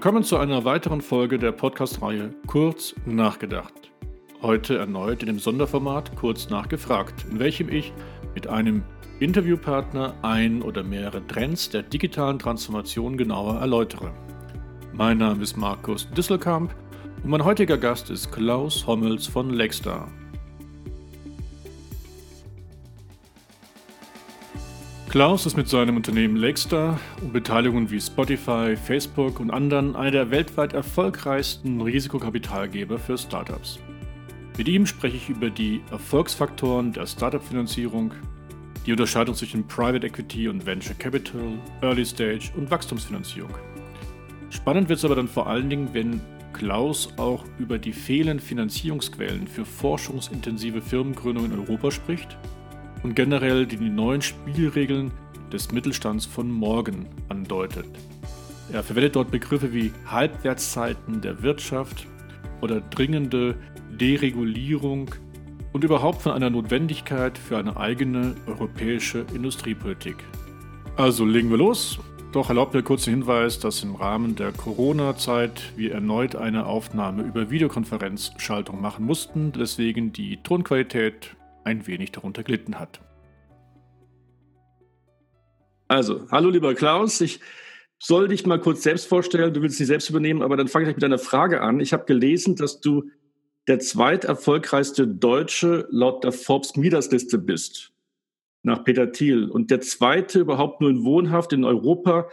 Willkommen zu einer weiteren Folge der Podcast-Reihe Kurz nachgedacht. Heute erneut in dem Sonderformat Kurz nachgefragt, in welchem ich mit einem Interviewpartner ein oder mehrere Trends der digitalen Transformation genauer erläutere. Mein Name ist Markus Disselkamp und mein heutiger Gast ist Klaus Hommels von Lexstar. Klaus ist mit seinem Unternehmen Lakestar und Beteiligungen wie Spotify, Facebook und anderen einer der weltweit erfolgreichsten Risikokapitalgeber für Startups. Mit ihm spreche ich über die Erfolgsfaktoren der Startup-Finanzierung, die Unterscheidung zwischen Private Equity und Venture Capital, Early Stage und Wachstumsfinanzierung. Spannend wird es aber dann vor allen Dingen, wenn Klaus auch über die fehlenden Finanzierungsquellen für forschungsintensive Firmengründungen in Europa spricht und generell die neuen Spielregeln des Mittelstands von morgen andeutet. Er verwendet dort Begriffe wie Halbwertszeiten der Wirtschaft oder dringende Deregulierung und überhaupt von einer Notwendigkeit für eine eigene europäische Industriepolitik. Also legen wir los. Doch erlaubt mir kurz den Hinweis, dass im Rahmen der Corona-Zeit wir erneut eine Aufnahme über Videokonferenzschaltung machen mussten, deswegen die Tonqualität ein wenig darunter gelitten hat. Also, hallo lieber Klaus, ich soll dich mal kurz selbst vorstellen, du willst dich selbst übernehmen, aber dann fange ich mit einer Frage an. Ich habe gelesen, dass du der zweiterfolgreichste Deutsche laut der Forbes Midas Liste bist, nach Peter Thiel, und der zweite überhaupt nur in Wohnhaft in Europa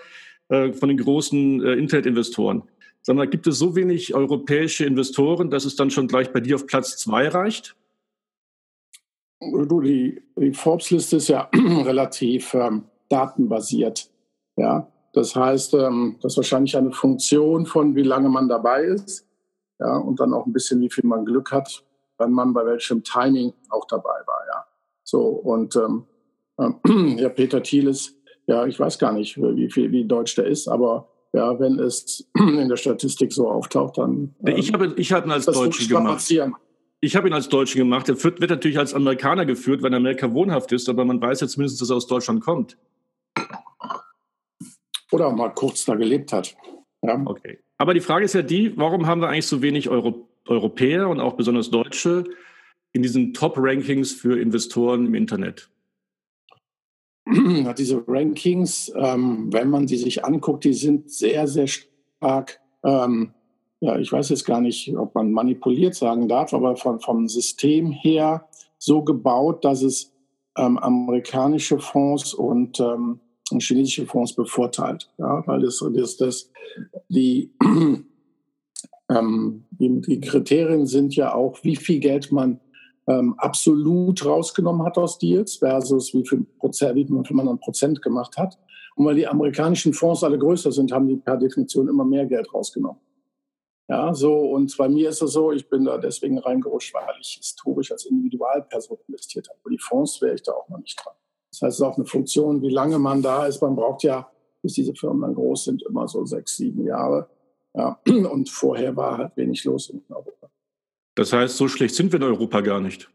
äh, von den großen äh, Internetinvestoren. Sag mal, gibt es so wenig europäische Investoren, dass es dann schon gleich bei dir auf Platz zwei reicht? Du, die, die Forbes-Liste ist ja relativ ähm, datenbasiert. Ja, das heißt, ähm, das ist wahrscheinlich eine Funktion von, wie lange man dabei ist. Ja, und dann auch ein bisschen, wie viel man Glück hat, wenn man bei welchem Timing auch dabei war. Ja, so und ähm, äh, ja, Peter Thiel ist, ja, ich weiß gar nicht, wie viel, wie deutsch der ist, aber ja, wenn es in der Statistik so auftaucht, dann. Ähm, ich habe, ich habe ihn als Deutschen gemacht ich habe ihn als Deutschen gemacht. Er wird, wird natürlich als Amerikaner geführt, wenn er Amerika wohnhaft ist, aber man weiß ja zumindest, dass er aus Deutschland kommt. Oder mal kurz da gelebt hat. Ja. Okay. Aber die Frage ist ja die, warum haben wir eigentlich so wenig Euro Europäer und auch besonders Deutsche in diesen Top-Rankings für Investoren im Internet? Diese Rankings, ähm, wenn man sie sich anguckt, die sind sehr, sehr stark ähm, ja, ich weiß jetzt gar nicht, ob man manipuliert sagen darf, aber von, vom System her so gebaut, dass es ähm, amerikanische Fonds und ähm, chinesische Fonds bevorteilt. Ja, weil das, das, das die, ähm, die, die, Kriterien sind ja auch, wie viel Geld man ähm, absolut rausgenommen hat aus Deals versus wie viel, Prozent, wie viel man an Prozent gemacht hat. Und weil die amerikanischen Fonds alle größer sind, haben die per Definition immer mehr Geld rausgenommen. Ja, so, und bei mir ist es so, ich bin da deswegen reingerutscht, weil ich historisch als Individualperson investiert habe. Bei die Fonds wäre ich da auch noch nicht dran. Das heißt, es ist auch eine Funktion, wie lange man da ist. Man braucht ja, bis diese Firmen dann groß sind, immer so sechs, sieben Jahre. Ja, und vorher war halt wenig los in Europa. Das heißt, so schlecht sind wir in Europa gar nicht.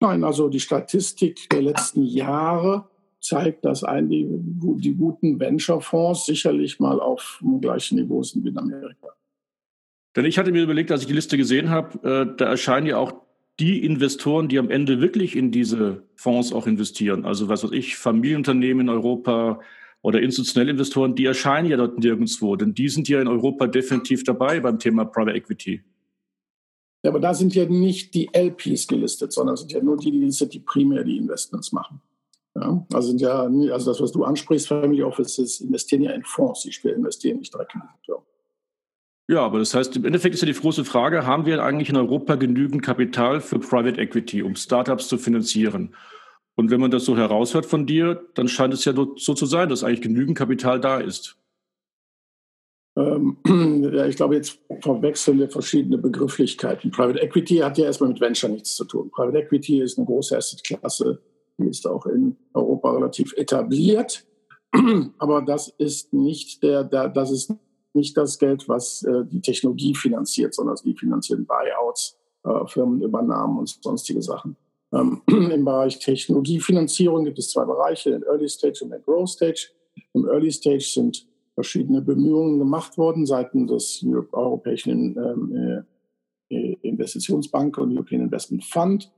Nein, also die Statistik der letzten Jahre zeigt, dass ein, die, die guten Venture-Fonds sicherlich mal auf dem gleichen Niveau sind wie in Amerika. Denn ich hatte mir überlegt, als ich die Liste gesehen habe, äh, da erscheinen ja auch die Investoren, die am Ende wirklich in diese Fonds auch investieren. Also was weiß ich, Familienunternehmen in Europa oder institutionelle Investoren, die erscheinen ja dort nirgendwo. Denn die sind ja in Europa definitiv dabei beim Thema Private Equity. Ja, aber da sind ja nicht die LPs gelistet, sondern sind ja nur die, die primär die Investments machen. Ja, also sind ja, also das, was du ansprichst, Family Offices investieren ja in Fonds, die investieren nicht direkt in die Firmen. Ja, aber das heißt, im Endeffekt ist ja die große Frage, haben wir eigentlich in Europa genügend Kapital für Private Equity, um Startups zu finanzieren? Und wenn man das so heraushört von dir, dann scheint es ja so zu sein, dass eigentlich genügend Kapital da ist. Ähm, ja, ich glaube, jetzt verwechseln wir verschiedene Begrifflichkeiten. Private Equity hat ja erstmal mit Venture nichts zu tun. Private Equity ist eine große Assetklasse, die ist auch in Europa relativ etabliert. Aber das ist nicht der, der das ist nicht das Geld, was äh, die Technologie finanziert, sondern die finanzieren Buyouts, äh, Firmenübernahmen und sonstige Sachen. Ähm, Im Bereich Technologiefinanzierung gibt es zwei Bereiche, den Early Stage und den Growth Stage. Im Early Stage sind verschiedene Bemühungen gemacht worden seitens des Europäischen ähm, äh, Investitionsbank und European Investment Fund.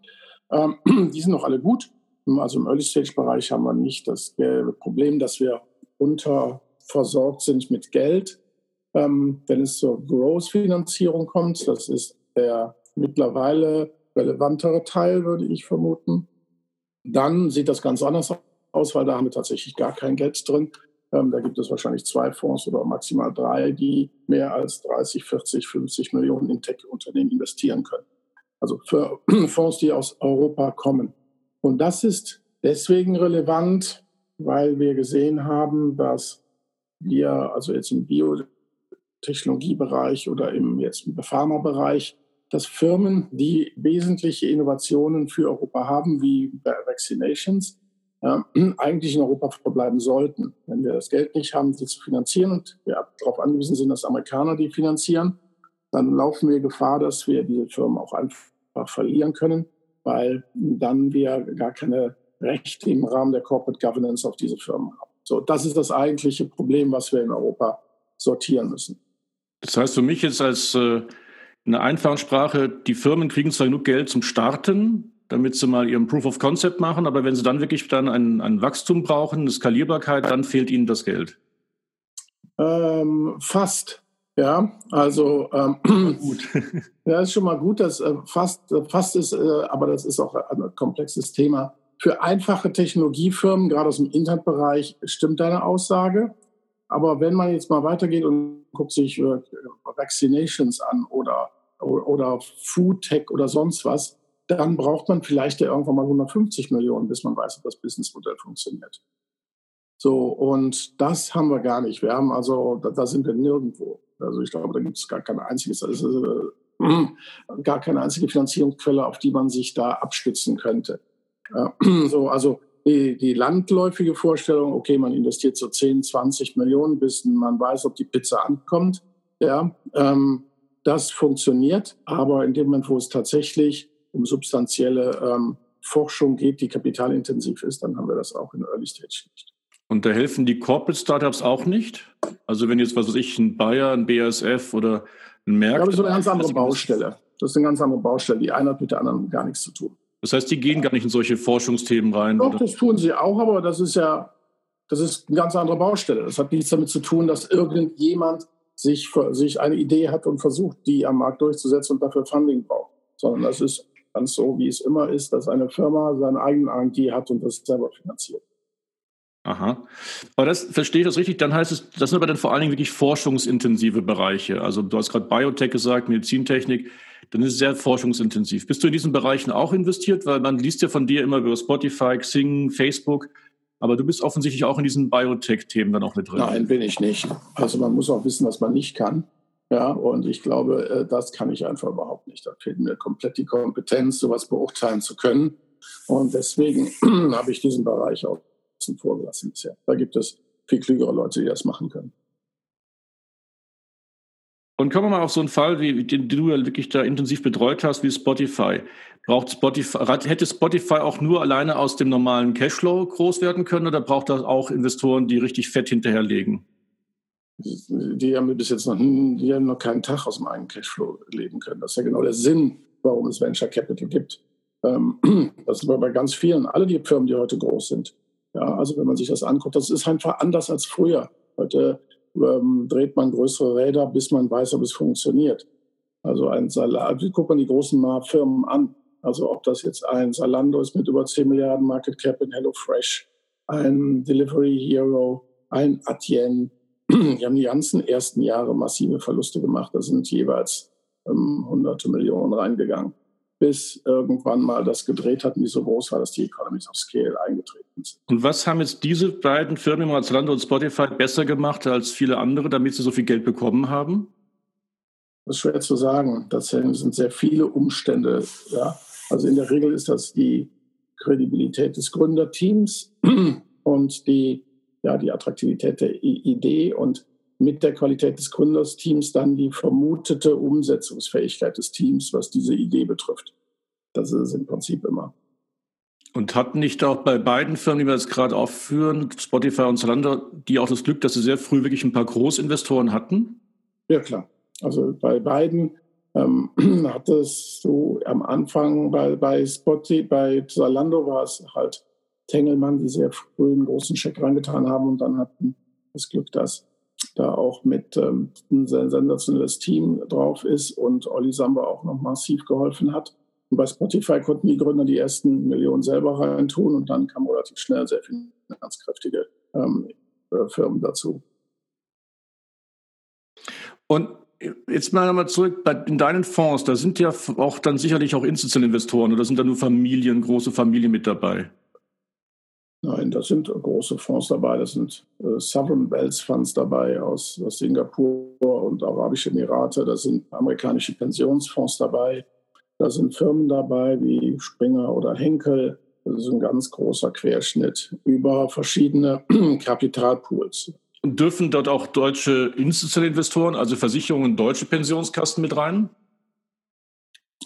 Ähm, die sind noch alle gut. Also im Early-Stage-Bereich haben wir nicht das Problem, dass wir unterversorgt sind mit Geld. Ähm, wenn es zur Growth-Finanzierung kommt, das ist der mittlerweile relevantere Teil, würde ich vermuten, dann sieht das ganz anders aus, weil da haben wir tatsächlich gar kein Geld drin. Ähm, da gibt es wahrscheinlich zwei Fonds oder maximal drei, die mehr als 30, 40, 50 Millionen in Tech-Unternehmen investieren können. Also für Fonds, die aus Europa kommen. Und das ist deswegen relevant, weil wir gesehen haben, dass wir, also jetzt im Biotechnologiebereich oder im jetzt im Pharmabereich, dass Firmen, die wesentliche Innovationen für Europa haben, wie Vaccinations, ja, eigentlich in Europa verbleiben sollten. Wenn wir das Geld nicht haben, sie zu finanzieren und wir darauf angewiesen sind, dass Amerikaner die finanzieren, dann laufen wir Gefahr, dass wir diese Firmen auch einfach verlieren können, weil dann wir gar keine Rechte im Rahmen der Corporate Governance auf diese Firmen haben. So, das ist das eigentliche Problem, was wir in Europa sortieren müssen. Das heißt für mich jetzt als äh, eine einfache Sprache, die Firmen kriegen zwar genug Geld zum Starten, damit sie mal ihren Proof of Concept machen. Aber wenn sie dann wirklich dann ein, ein Wachstum brauchen, eine Skalierbarkeit, dann fehlt ihnen das Geld. Ähm, fast. Ja, also ähm, gut. ja, ist schon mal gut, dass äh, fast, äh, fast ist, äh, aber das ist auch ein komplexes Thema. Für einfache Technologiefirmen, gerade aus dem Internetbereich, stimmt deine Aussage. Aber wenn man jetzt mal weitergeht und guckt sich äh, Vaccinations an oder, oder Food Tech oder sonst was, dann braucht man vielleicht ja irgendwann mal 150 Millionen, bis man weiß, ob das Businessmodell funktioniert. So, und das haben wir gar nicht. Wir haben also, da, da sind wir nirgendwo. Also ich glaube, da gibt es gar kein einziges, also, äh, gar keine einzige Finanzierungsquelle, auf die man sich da abstützen könnte. Äh, so, also die, die landläufige Vorstellung, okay, man investiert so 10, 20 Millionen, bis man weiß, ob die Pizza ankommt. Ja, ähm, das funktioniert, aber in dem Moment, wo es tatsächlich um substanzielle ähm, Forschung geht, die kapitalintensiv ist, dann haben wir das auch in Early Stage nicht. Und da helfen die Corporate Startups auch nicht? Also wenn jetzt, was weiß ich, ein Bayer, ein BASF oder ein Merck... Das ist eine ganz andere Baustelle. Das ist eine ganz andere Baustelle. Die eine hat mit der anderen gar nichts zu tun. Das heißt, die gehen gar nicht in solche Forschungsthemen rein? Doch, oder? das tun sie auch, aber das ist ja das ist eine ganz andere Baustelle. Das hat nichts damit zu tun, dass irgendjemand sich, sich eine Idee hat und versucht, die am Markt durchzusetzen und dafür Funding braucht. Sondern das ist ganz so, wie es immer ist, dass eine Firma seinen eigenen R&D hat und das selber finanziert. Aha. Aber das verstehe ich das richtig, dann heißt es, das sind aber dann vor allen Dingen wirklich forschungsintensive Bereiche. Also du hast gerade Biotech gesagt, Medizintechnik, dann ist es sehr forschungsintensiv. Bist du in diesen Bereichen auch investiert? Weil man liest ja von dir immer über Spotify, Xing, Facebook, aber du bist offensichtlich auch in diesen Biotech-Themen dann auch mit drin. Nein, bin ich nicht. Also man muss auch wissen, was man nicht kann. Ja, und ich glaube, äh, das kann ich einfach überhaupt nicht. Da fehlt mir komplett die Kompetenz, sowas beurteilen zu können. Und deswegen habe ich diesen Bereich auch außen vor gelassen bisher. Da gibt es viel klügere Leute, die das machen können. Und kommen wir mal auf so einen Fall, wie, den, den, du ja wirklich da intensiv betreut hast, wie Spotify. Braucht Spotify, hätte Spotify auch nur alleine aus dem normalen Cashflow groß werden können oder braucht das auch Investoren, die richtig fett hinterherlegen? die haben bis jetzt noch, die haben noch keinen Tag aus dem eigenen Cashflow leben können. Das ist ja genau der Sinn, warum es Venture Capital gibt. Ähm, das ist bei ganz vielen, alle die Firmen, die heute groß sind. Ja, also wenn man sich das anguckt, das ist einfach anders als früher. Heute ähm, dreht man größere Räder, bis man weiß, ob es funktioniert. Also ein Salat, wie guckt man die großen Firmen an? Also ob das jetzt ein Salando ist mit über 10 Milliarden Market Cap in HelloFresh, ein Delivery Hero, ein Adyen, die haben die ganzen ersten Jahre massive Verluste gemacht. Da sind jeweils ähm, hunderte Millionen reingegangen, bis irgendwann mal das gedreht hat, nicht so groß war, dass die Economies of Scale eingetreten sind. Und was haben jetzt diese beiden Firmen, Zalando und Spotify, besser gemacht als viele andere, damit sie so viel Geld bekommen haben? Das ist schwer zu sagen. Das sind sehr viele Umstände. Ja. Also in der Regel ist das die Kredibilität des Gründerteams und die ja, die Attraktivität der Idee und mit der Qualität des Gründersteams dann die vermutete Umsetzungsfähigkeit des Teams, was diese Idee betrifft. Das ist es im Prinzip immer. Und hatten nicht auch bei beiden Firmen, die wir jetzt gerade aufführen, Spotify und Zalando, die auch das Glück, dass sie sehr früh wirklich ein paar Großinvestoren hatten? Ja, klar. Also bei beiden ähm, hat es so am Anfang bei, bei Spotify, bei Zalando war es halt Tengelmann, die sehr früh einen großen Scheck reingetan haben und dann hatten das Glück, dass da auch mit ähm, ein sensationelles Team drauf ist und Olli Samba auch noch massiv geholfen hat. Und bei Spotify konnten die Gründer die ersten Millionen selber reintun und dann kamen relativ schnell sehr viele finanzkräftige ähm, äh, Firmen dazu. Und jetzt mal nochmal zurück, in deinen Fonds, da sind ja auch dann sicherlich auch institutionelle Investoren oder sind da nur Familien, große Familien mit dabei? Nein, da sind große Fonds dabei, da sind äh, Sovereign Wealth Funds dabei aus, aus Singapur und Arabische Emirate, da sind amerikanische Pensionsfonds dabei, da sind Firmen dabei wie Springer oder Henkel. Das ist ein ganz großer Querschnitt über verschiedene Kapitalpools. Und dürfen dort auch deutsche institutionelle Investoren, also Versicherungen, deutsche Pensionskassen mit rein?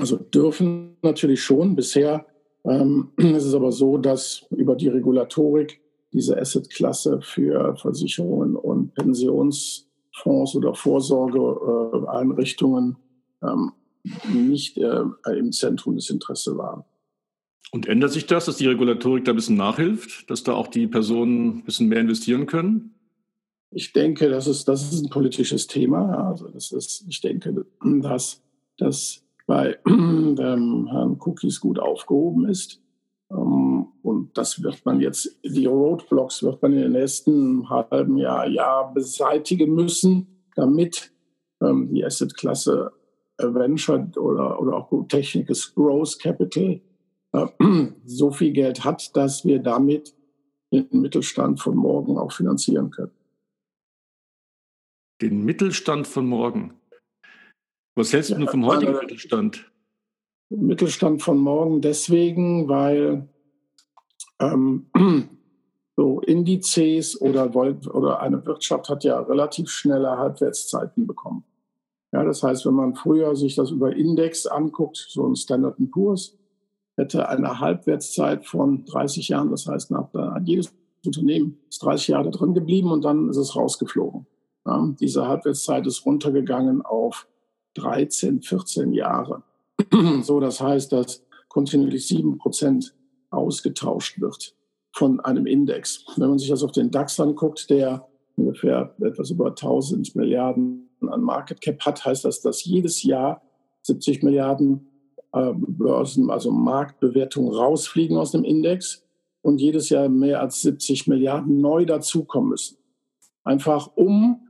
Also dürfen natürlich schon. Bisher ähm, es ist aber so, dass über die Regulatorik diese Assetklasse für Versicherungen und Pensionsfonds oder Vorsorgeeinrichtungen ähm, nicht äh, im Zentrum des Interesses waren. Und ändert sich das, dass die Regulatorik da ein bisschen nachhilft, dass da auch die Personen ein bisschen mehr investieren können? Ich denke, das ist, das ist ein politisches Thema. Also das ist, ich denke, dass, dass bei ähm, Herrn Cookies gut aufgehoben ist. Ähm, und das wird man jetzt, die Roadblocks wird man in den nächsten halben Jahr, Jahr beseitigen müssen, damit ähm, die Assetklasse Venture oder, oder auch Technikes Growth Capital äh, so viel Geld hat, dass wir damit den Mittelstand von morgen auch finanzieren können. Den Mittelstand von morgen? Was hältst du ja, vom heutigen äh, Mittelstand? Mittelstand von morgen deswegen, weil ähm, so Indizes oder, oder eine Wirtschaft hat ja relativ schnelle Halbwertszeiten bekommen. Ja, das heißt, wenn man früher sich das über Index anguckt, so ein Standard Poor's, hätte eine Halbwertszeit von 30 Jahren. Das heißt, nach, jedes Unternehmen ist 30 Jahre drin geblieben und dann ist es rausgeflogen. Ja, diese Halbwertszeit ist runtergegangen auf 13, 14 Jahre. so, das heißt, dass kontinuierlich 7 Prozent ausgetauscht wird von einem Index. Wenn man sich das auf den DAX anguckt, der ungefähr etwas über 1000 Milliarden an Market Cap hat, heißt das, dass jedes Jahr 70 Milliarden äh, Börsen, also Marktbewertungen rausfliegen aus dem Index und jedes Jahr mehr als 70 Milliarden neu dazukommen müssen. Einfach um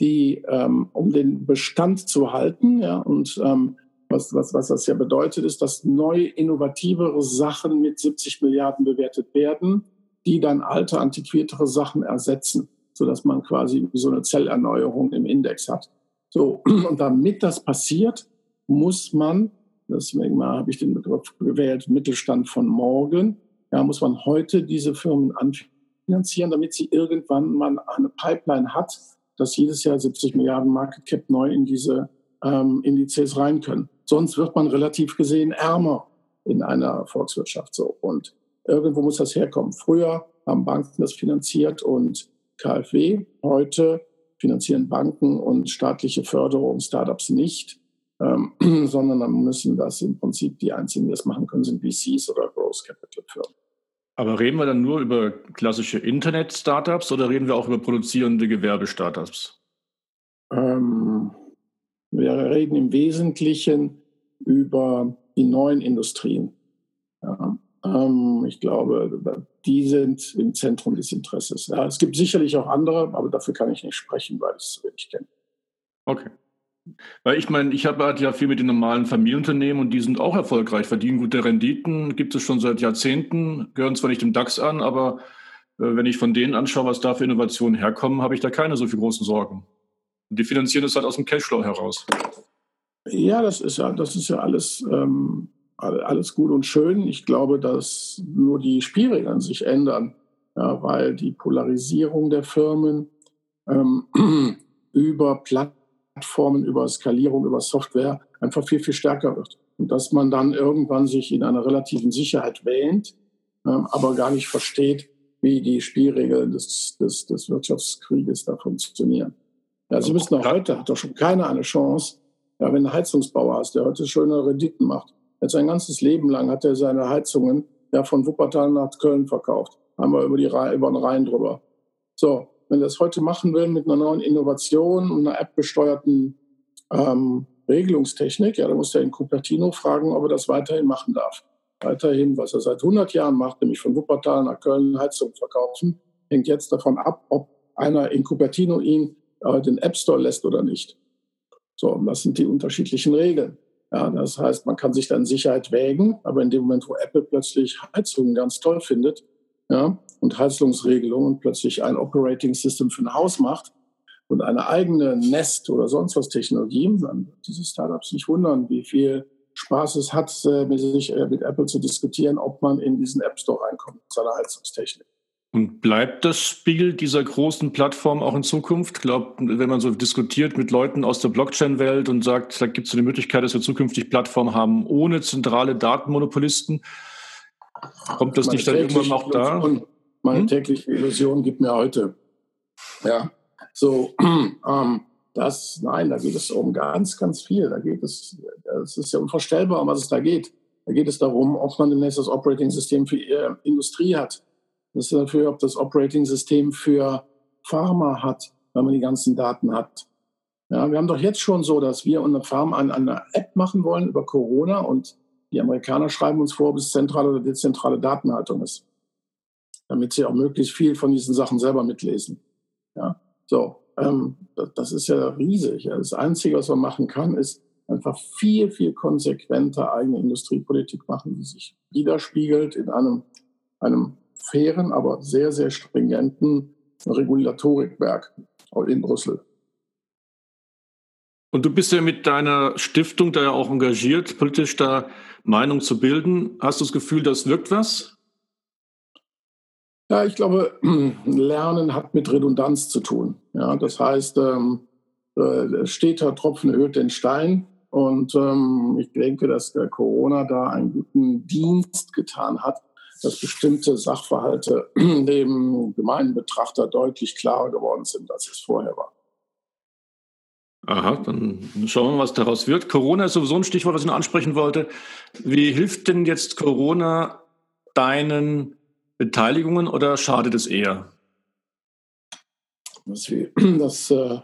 die, ähm, um den Bestand zu halten. Ja, und ähm, was, was, was das ja bedeutet, ist, dass neue, innovativere Sachen mit 70 Milliarden bewertet werden, die dann alte, antiquiertere Sachen ersetzen, sodass man quasi so eine Zellerneuerung im Index hat. So, und damit das passiert, muss man, deswegen habe ich den Begriff gewählt, Mittelstand von morgen, ja, muss man heute diese Firmen anfinanzieren, damit sie irgendwann mal eine Pipeline hat, dass jedes Jahr 70 Milliarden Market Cap neu in diese ähm, Indizes rein können. Sonst wird man relativ gesehen ärmer in einer Volkswirtschaft so. Und irgendwo muss das herkommen. Früher haben Banken das finanziert und KfW. Heute finanzieren Banken und staatliche Förderung Startups nicht, ähm, sondern dann müssen das im Prinzip die einzigen, die das machen können, sind VCs oder Growth Capital Firmen. Aber reden wir dann nur über klassische Internet-Startups oder reden wir auch über produzierende Gewerbe-Startups? Ähm, wir reden im Wesentlichen über die neuen Industrien. Ja, ähm, ich glaube, die sind im Zentrum des Interesses. Ja, es gibt sicherlich auch andere, aber dafür kann ich nicht sprechen, weil ich es wenig kenne. Okay. Weil ich meine, ich habe halt ja viel mit den normalen Familienunternehmen und die sind auch erfolgreich, verdienen gute Renditen, gibt es schon seit Jahrzehnten, gehören zwar nicht dem DAX an, aber äh, wenn ich von denen anschaue, was da für Innovationen herkommen, habe ich da keine so viel großen Sorgen. Und die finanzieren das halt aus dem Cashflow heraus. Ja, das ist ja, das ist ja alles, ähm, alles gut und schön. Ich glaube, dass nur die Spielregeln sich ändern, ja, weil die Polarisierung der Firmen ähm, über Plattformen Plattformen, über Skalierung, über Software einfach viel, viel stärker wird. Und dass man dann irgendwann sich in einer relativen Sicherheit wähnt, ähm, aber gar nicht versteht, wie die Spielregeln des, des, des Wirtschaftskrieges da funktionieren. Ja, Sie müssen auch heute, hat doch schon keiner eine Chance, ja, wenn ein Heizungsbauer hast, der heute schöne Renditen macht. Jetzt sein ganzes Leben lang hat er seine Heizungen ja von Wuppertal nach Köln verkauft. Wir über, die, über den Rhein drüber. So, wenn er das heute machen will mit einer neuen Innovation und einer App-gesteuerten ähm, Regelungstechnik, ja, dann muss er in Cupertino fragen, ob er das weiterhin machen darf. Weiterhin, was er seit 100 Jahren macht, nämlich von Wuppertal nach Köln Heizung verkaufen, hängt jetzt davon ab, ob einer in Cupertino ihn äh, den App Store lässt oder nicht. So, und das sind die unterschiedlichen Regeln. Ja, das heißt, man kann sich dann Sicherheit wägen, aber in dem Moment, wo Apple plötzlich Heizungen ganz toll findet, ja, und Heizungsregelungen plötzlich ein Operating System für ein Haus macht und eine eigene Nest oder sonst was Technologie, dann wird diese Startups nicht wundern, wie viel Spaß es hat, äh, mit, sich, äh, mit Apple zu diskutieren, ob man in diesen App Store reinkommt mit seiner Heizungstechnik. Und bleibt das Spiel dieser großen Plattform auch in Zukunft? Ich glaube, wenn man so diskutiert mit Leuten aus der Blockchain-Welt und sagt, da gibt es die Möglichkeit, dass wir zukünftig Plattformen haben ohne zentrale Datenmonopolisten, kommt das meine nicht dann irgendwann noch da? Meine hm? tägliche Illusion gibt mir heute. Ja, so, ähm, das, nein, da geht es um ganz, ganz viel. Da geht es, es ist ja unvorstellbar, um was es da geht. Da geht es darum, ob man demnächst das Operating-System für äh, Industrie hat das ist dafür, ob das Operating-System für Pharma hat, wenn man die ganzen Daten hat. Ja, wir haben doch jetzt schon so, dass wir eine Pharma an eine App machen wollen über Corona und die Amerikaner schreiben uns vor, ob es zentrale oder dezentrale Datenhaltung ist, damit sie auch möglichst viel von diesen Sachen selber mitlesen. Ja, so, ähm, das ist ja riesig. Das Einzige, was man machen kann, ist einfach viel, viel konsequenter eigene Industriepolitik machen, die sich widerspiegelt in einem, einem fairen, aber sehr, sehr stringenten Regulatorikwerk in Brüssel. Und du bist ja mit deiner Stiftung da ja auch engagiert, politisch da Meinung zu bilden. Hast du das Gefühl, das wirkt was? Ja, ich glaube, Lernen hat mit Redundanz zu tun. Ja, das heißt, ähm, äh, steter Tropfen erhöht den Stein. Und ähm, ich denke, dass Corona da einen guten Dienst getan hat, dass bestimmte Sachverhalte dem gemeinen Betrachter deutlich klarer geworden sind, als es vorher war. Aha, dann schauen wir mal, was daraus wird. Corona ist sowieso ein Stichwort, was ich noch ansprechen wollte. Wie hilft denn jetzt Corona deinen Beteiligungen oder schadet es eher? Das, das äh,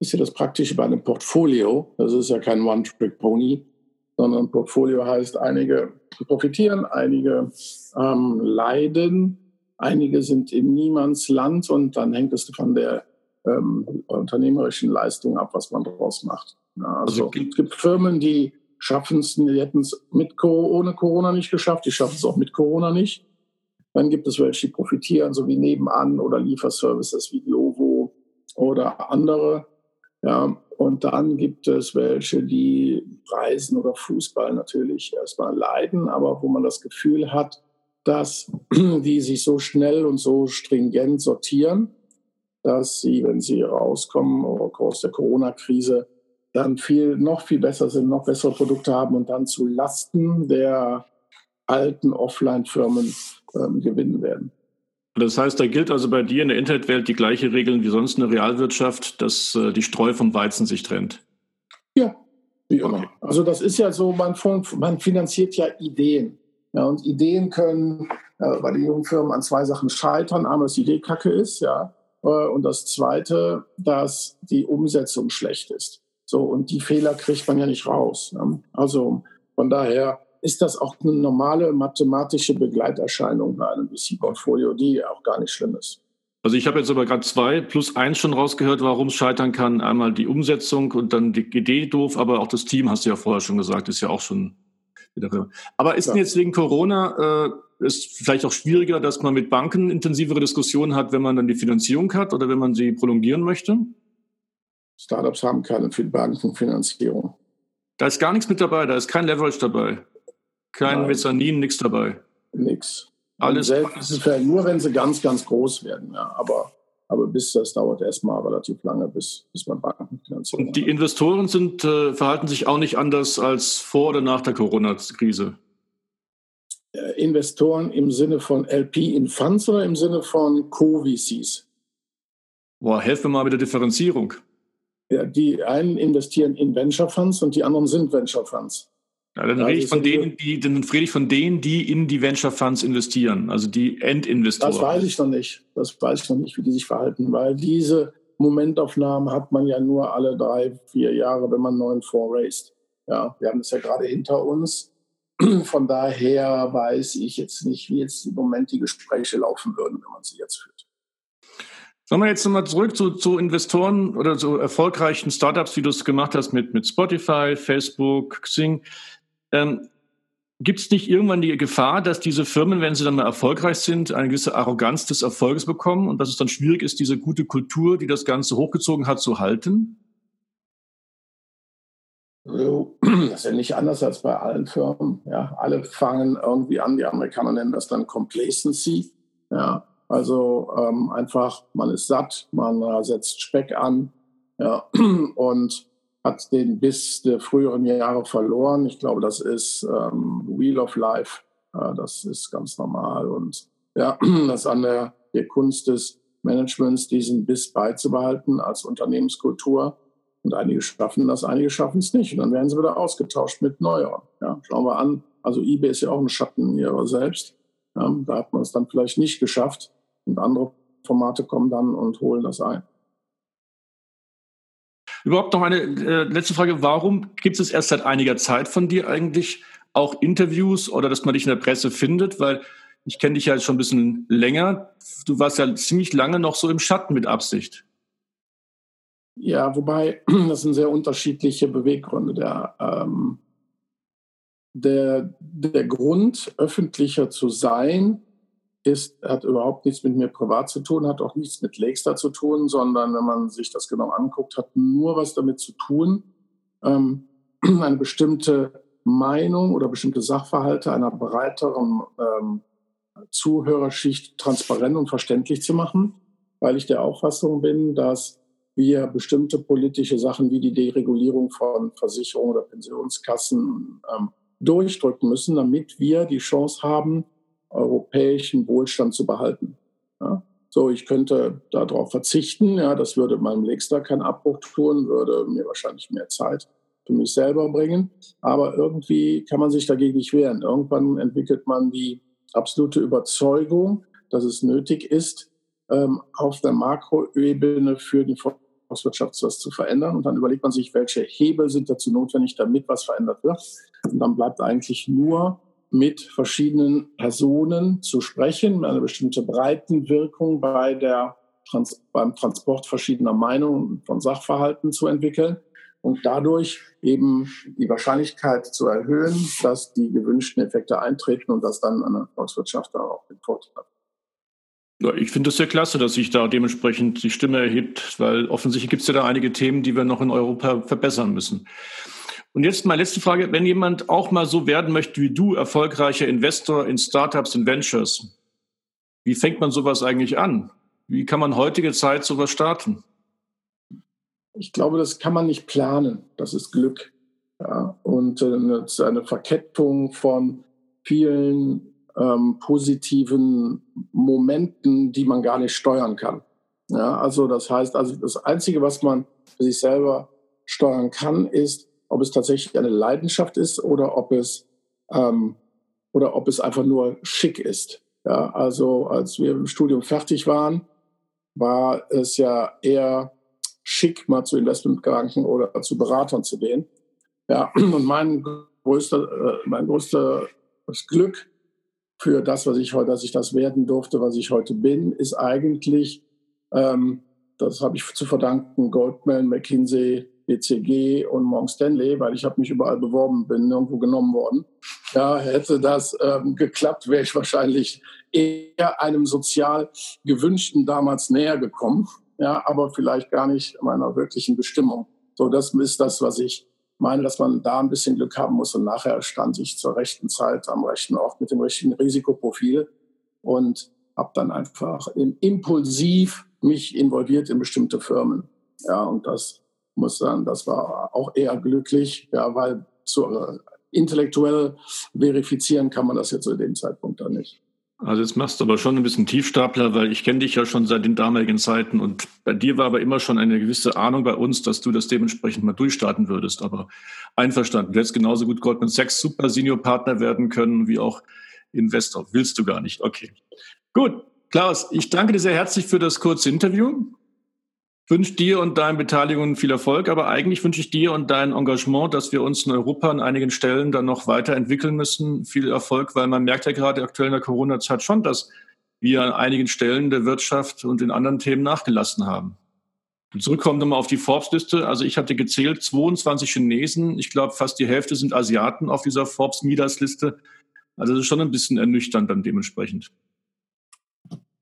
ist ja das Praktische bei einem Portfolio. Das ist ja kein One-Trick-Pony, sondern Portfolio heißt, einige profitieren, einige ähm, leiden, einige sind in niemands Land und dann hängt es von der ähm, unternehmerischen Leistung ab, was man daraus macht. Ja, also, also es gibt Firmen, die schaffen es, die hätten es mit ohne Corona nicht geschafft, die schaffen es auch mit Corona nicht. Dann gibt es welche, die profitieren, so wie nebenan oder Lieferservices wie Glovo oder andere. Ja, und dann gibt es welche, die Reisen oder Fußball natürlich erstmal leiden, aber wo man das Gefühl hat, dass die sich so schnell und so stringent sortieren, dass sie, wenn sie rauskommen aus der Corona-Krise, dann viel, noch viel besser sind, noch bessere Produkte haben und dann zu Lasten der alten Offline-Firmen ähm, gewinnen werden. Das heißt, da gilt also bei dir in der Internetwelt die gleiche Regeln wie sonst in der Realwirtschaft, dass äh, die Streu vom Weizen sich trennt. Ja, wie immer. Okay. Also das ist ja so, man, man finanziert ja Ideen. Ja, und Ideen können äh, bei den jungen Firmen an zwei Sachen scheitern. Einmal, dass die Idee kacke ist, ja. Äh, und das zweite, dass die Umsetzung schlecht ist. So, und die Fehler kriegt man ja nicht raus. Ne? Also von daher ist das auch eine normale mathematische Begleiterscheinung bei einem VC-Portfolio, die auch gar nicht schlimm ist. Also ich habe jetzt aber gerade zwei plus eins schon rausgehört, warum es scheitern kann. Einmal die Umsetzung und dann die Idee doof, aber auch das Team, hast du ja vorher schon gesagt, ist ja auch schon wieder. Aber ist ja. denn jetzt wegen Corona äh, ist vielleicht auch schwieriger, dass man mit Banken intensivere Diskussionen hat, wenn man dann die Finanzierung hat oder wenn man sie prolongieren möchte? Startups haben keine Bankenfinanzierung. Da ist gar nichts mit dabei, da ist kein Leverage dabei. Kein Nein. Mezzanin, nichts dabei. Nix. Alles. vielleicht nur, wenn sie ganz, ganz groß werden, ja. Aber, aber bis das dauert erstmal relativ lange, bis, bis man Banken finanziert. Und die Investoren sind, äh, verhalten sich auch nicht anders als vor oder nach der Corona-Krise. Äh, Investoren im Sinne von LP in Funds oder im Sinne von Co-VCs? Boah, helfen wir mal mit der Differenzierung. Ja, die einen investieren in Venture Funds und die anderen sind Venture Funds. Ja, dann, rede ich von denen, die, dann rede ich von denen, die in die Venture Funds investieren, also die Endinvestoren. Das weiß ich noch nicht. Das weiß ich noch nicht, wie die sich verhalten, weil diese Momentaufnahmen hat man ja nur alle drei, vier Jahre, wenn man einen neuen Fonds raised. Ja, wir haben es ja gerade hinter uns. Von daher weiß ich jetzt nicht, wie jetzt im Moment die Gespräche laufen würden, wenn man sie jetzt führt. Sagen wir jetzt nochmal zurück zu, zu, Investoren oder zu erfolgreichen Startups, wie du es gemacht hast mit, mit Spotify, Facebook, Xing. Ähm, Gibt es nicht irgendwann die Gefahr, dass diese Firmen, wenn sie dann mal erfolgreich sind, eine gewisse Arroganz des Erfolges bekommen und dass es dann schwierig ist, diese gute Kultur, die das Ganze hochgezogen hat, zu halten? Das ist ja nicht anders als bei allen Firmen. Ja, alle fangen irgendwie an, die Amerikaner nennen das dann Complacency. Ja, also ähm, einfach, man ist satt, man äh, setzt Speck an ja, und hat den bis der früheren Jahre verloren. Ich glaube, das ist ähm, Wheel of Life. Ja, das ist ganz normal. Und ja, das ist an der, der Kunst des Managements, diesen Biss beizubehalten als Unternehmenskultur und einige schaffen das, einige schaffen es nicht. Und dann werden sie wieder ausgetauscht mit neueren. Ja, schauen wir an. Also eBay ist ja auch ein Schatten ihrer selbst. Ja, da hat man es dann vielleicht nicht geschafft. Und andere Formate kommen dann und holen das ein. Überhaupt noch eine äh, letzte Frage. Warum gibt es erst seit einiger Zeit von dir eigentlich auch Interviews oder dass man dich in der Presse findet? Weil ich kenne dich ja schon ein bisschen länger. Du warst ja ziemlich lange noch so im Schatten mit Absicht. Ja, wobei, das sind sehr unterschiedliche Beweggründe. Der, ähm, der, der Grund, öffentlicher zu sein, ist, hat überhaupt nichts mit mir privat zu tun, hat auch nichts mit Lakestar zu tun, sondern wenn man sich das genau anguckt, hat nur was damit zu tun, ähm, eine bestimmte Meinung oder bestimmte Sachverhalte einer breiteren ähm, Zuhörerschicht transparent und verständlich zu machen, weil ich der Auffassung bin, dass wir bestimmte politische Sachen wie die Deregulierung von Versicherungen oder Pensionskassen ähm, durchdrücken müssen, damit wir die Chance haben, europäischen Wohlstand zu behalten. Ja? So, ich könnte darauf verzichten, ja, das würde meinem Legstar keinen Abbruch tun, würde mir wahrscheinlich mehr Zeit für mich selber bringen. Aber irgendwie kann man sich dagegen nicht wehren. Irgendwann entwickelt man die absolute Überzeugung, dass es nötig ist, ähm, auf der Makroebene für die Volkswirtschaft was zu verändern. Und dann überlegt man sich, welche Hebel sind dazu notwendig, damit was verändert wird. Und dann bleibt eigentlich nur mit verschiedenen Personen zu sprechen, eine bestimmte Breitenwirkung bei der Trans beim Transport verschiedener Meinungen von Sachverhalten zu entwickeln und dadurch eben die Wahrscheinlichkeit zu erhöhen, dass die gewünschten Effekte eintreten und dass dann eine Volkswirtschaft da auch den Vorteil hat. Ja, ich finde es sehr klasse, dass sich da dementsprechend die Stimme erhebt, weil offensichtlich gibt es ja da einige Themen, die wir noch in Europa verbessern müssen. Und jetzt mal letzte Frage. Wenn jemand auch mal so werden möchte wie du, erfolgreicher Investor in Startups und Ventures, wie fängt man sowas eigentlich an? Wie kann man heutige Zeit sowas starten? Ich glaube, das kann man nicht planen. Das ist Glück. Ja, und äh, eine Verkettung von vielen ähm, positiven Momenten, die man gar nicht steuern kann. Ja, also das heißt, also das Einzige, was man für sich selber steuern kann, ist, ob es tatsächlich eine Leidenschaft ist oder ob es ähm, oder ob es einfach nur schick ist. Ja, also als wir im Studium fertig waren, war es ja eher schick, mal zu Investmentbanken oder zu Beratern zu gehen. Ja, und mein größter, äh, mein größtes Glück für das, was ich heute, dass ich das werden durfte, was ich heute bin, ist eigentlich, ähm, das habe ich zu verdanken, Goldman, McKinsey, BCG und Morgan Stanley, weil ich habe mich überall beworben, bin nirgendwo genommen worden. Ja, hätte das ähm, geklappt, wäre ich wahrscheinlich eher einem sozial gewünschten damals näher gekommen. Ja, aber vielleicht gar nicht meiner wirklichen Bestimmung. So, das ist das, was ich meine, dass man da ein bisschen Glück haben muss. Und nachher stand ich zur rechten Zeit am rechten Ort mit dem richtigen Risikoprofil und habe dann einfach impulsiv mich involviert in bestimmte Firmen. Ja, und das muss sagen, das war auch eher glücklich, ja, weil zur, intellektuell verifizieren kann man das jetzt zu dem Zeitpunkt dann nicht. Also jetzt machst du aber schon ein bisschen Tiefstapler, weil ich kenne dich ja schon seit den damaligen Zeiten und bei dir war aber immer schon eine gewisse Ahnung bei uns, dass du das dementsprechend mal durchstarten würdest. Aber einverstanden, du hättest genauso gut Goldman Sachs Super Senior Partner werden können wie auch Investor. Willst du gar nicht. Okay. Gut. Klaus, ich danke dir sehr herzlich für das kurze Interview wünsche dir und deinen Beteiligungen viel Erfolg, aber eigentlich wünsche ich dir und dein Engagement, dass wir uns in Europa an einigen Stellen dann noch weiterentwickeln müssen, viel Erfolg, weil man merkt ja gerade aktuell in der Corona-Zeit schon, dass wir an einigen Stellen der Wirtschaft und in anderen Themen nachgelassen haben. Und zurückkommen nochmal auf die Forbes-Liste. Also ich hatte gezählt 22 Chinesen. Ich glaube, fast die Hälfte sind Asiaten auf dieser Forbes-Midas-Liste. Also das ist schon ein bisschen ernüchternd dann dementsprechend.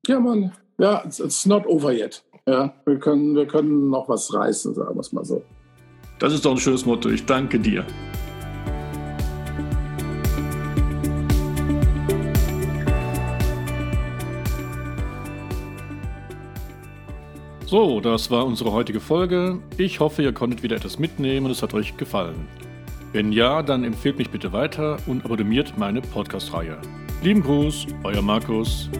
Ja, man, ja, it's, it's not over yet. Ja, wir können, wir können noch was reißen, sagen wir es mal so. Das ist doch ein schönes Motto. Ich danke dir. So, das war unsere heutige Folge. Ich hoffe, ihr konntet wieder etwas mitnehmen und es hat euch gefallen. Wenn ja, dann empfehlt mich bitte weiter und abonniert meine Podcast-Reihe. Lieben Gruß, euer Markus.